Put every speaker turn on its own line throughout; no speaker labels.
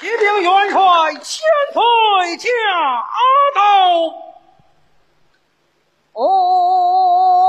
启禀元帅，千岁驾到。
哦。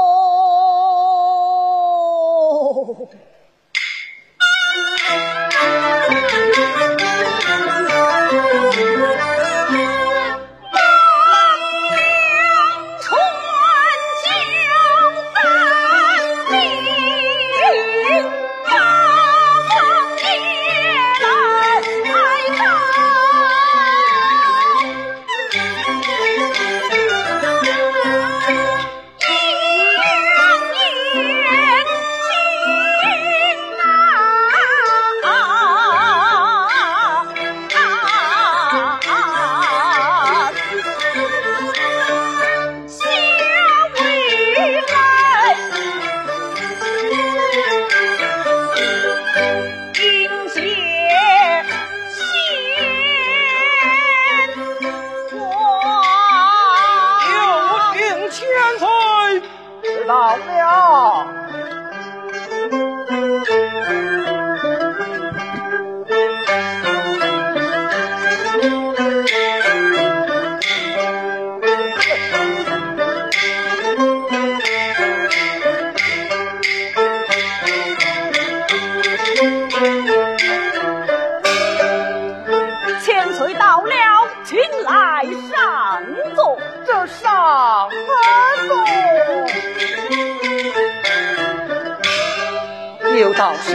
倒是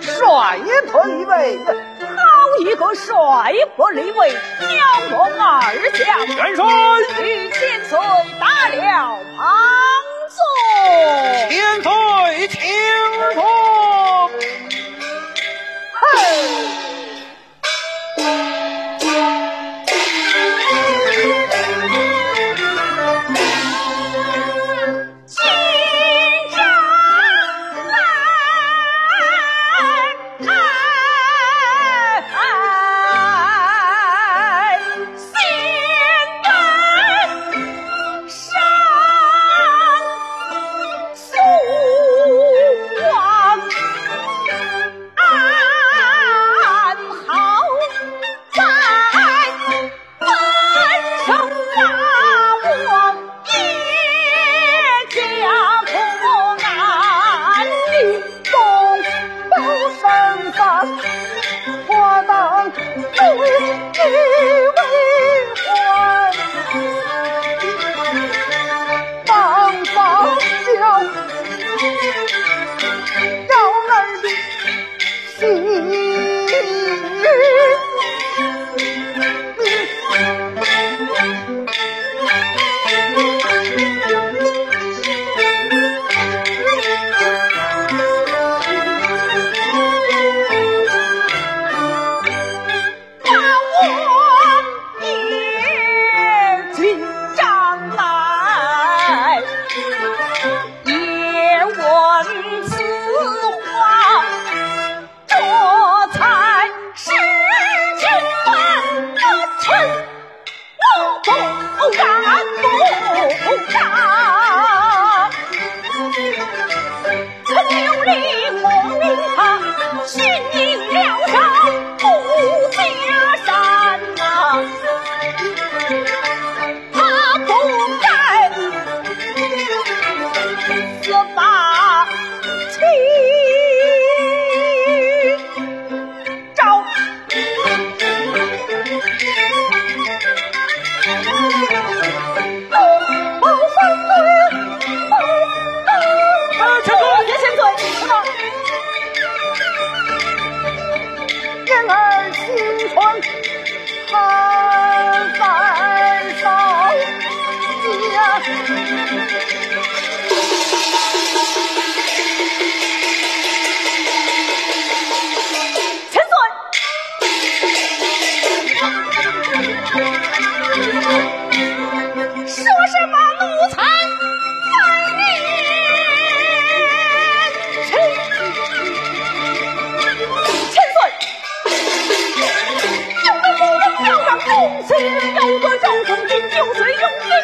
帅退位，
好一个帅不立位，鸟龙二将。
元帅
与千岁打了旁坐。
千岁，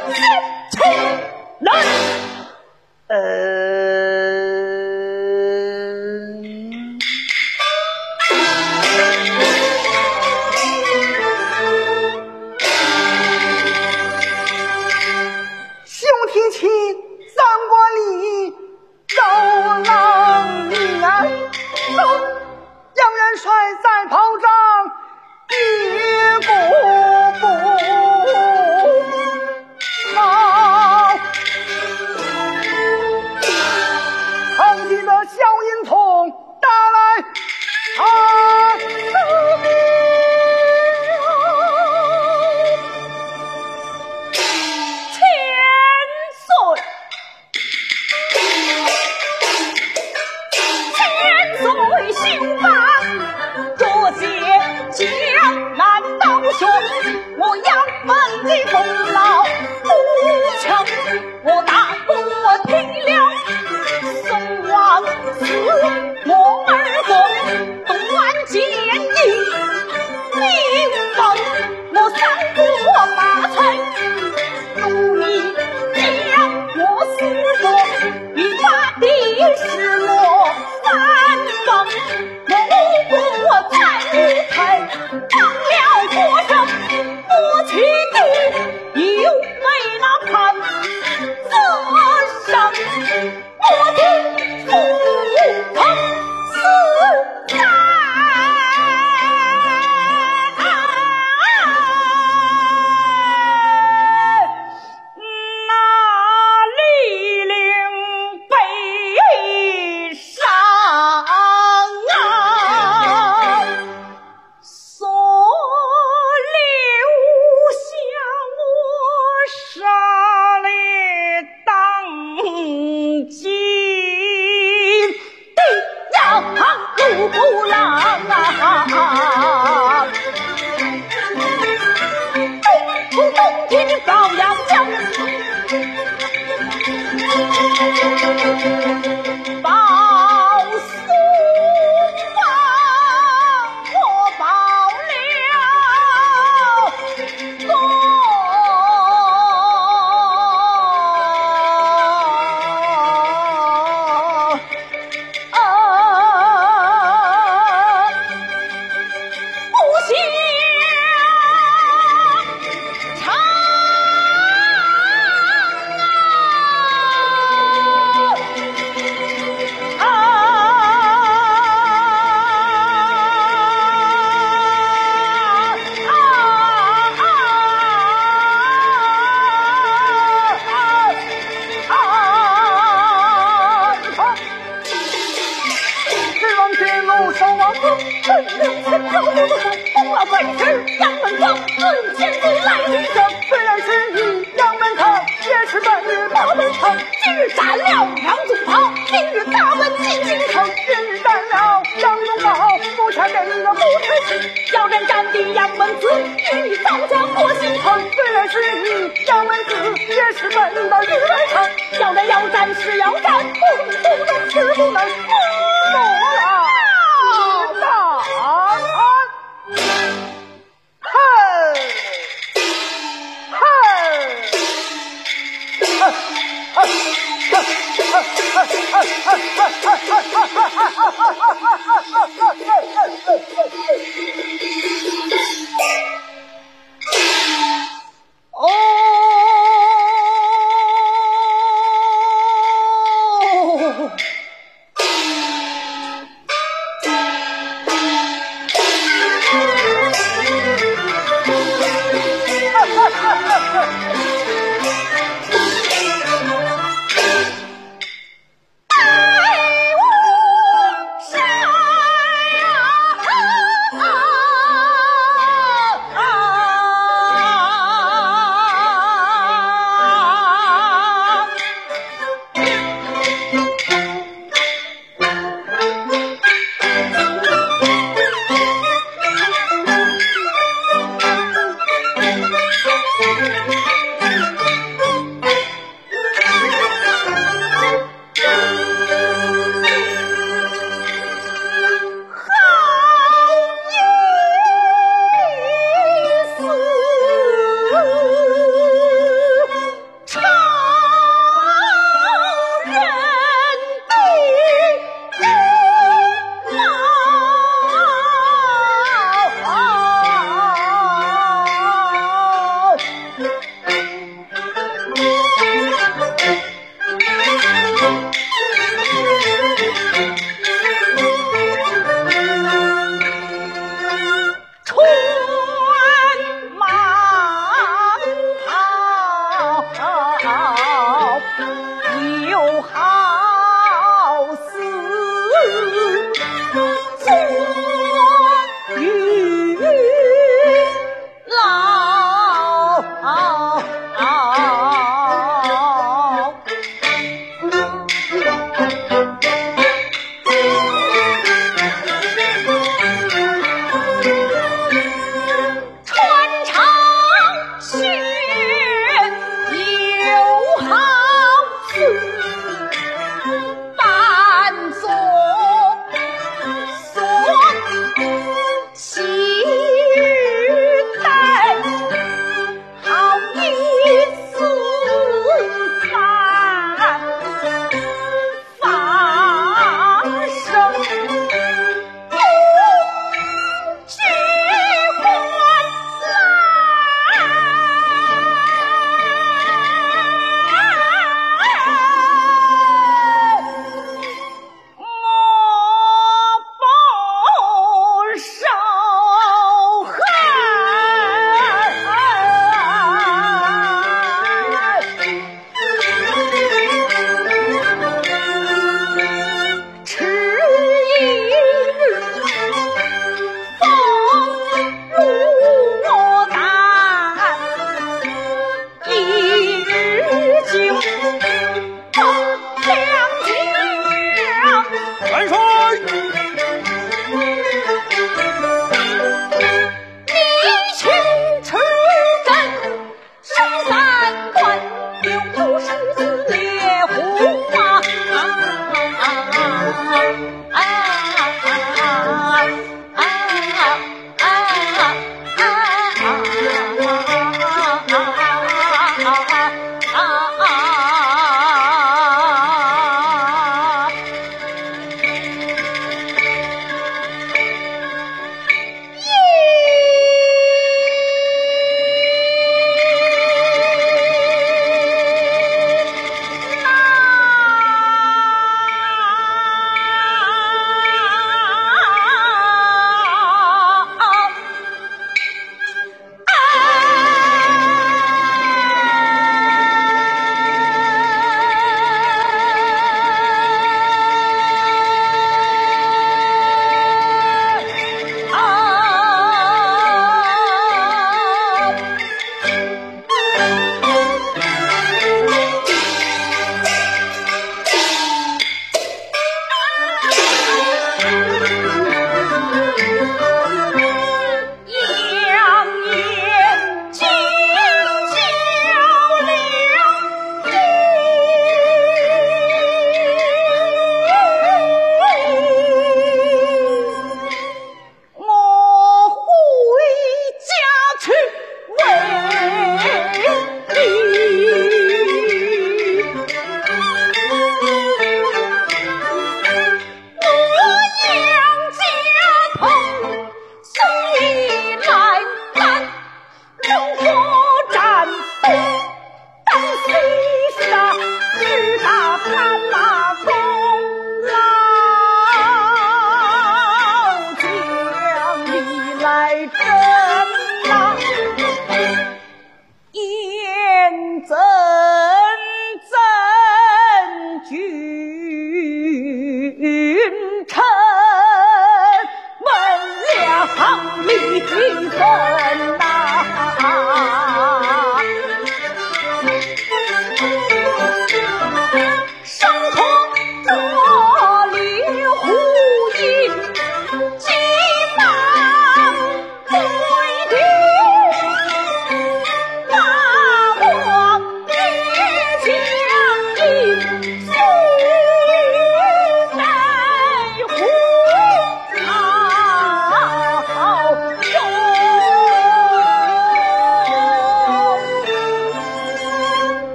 Oh, my God. 你功劳不强，我大哥听了宋王四，我二哥断剑义，你封我三国八臣，
本领千条路的风，红老鬼是杨门庄，论千里来一征。虽然是以杨门城，也是本日大门城。
今日斩了杨宗保，明日大门进京城。
今日斩了杨宗保，不差给一个不成器。
要人斩的杨门子，与你造家过心疼。
虽然是以杨门子，也是本的日来城。
要人要战是要战，
不能不能是不能，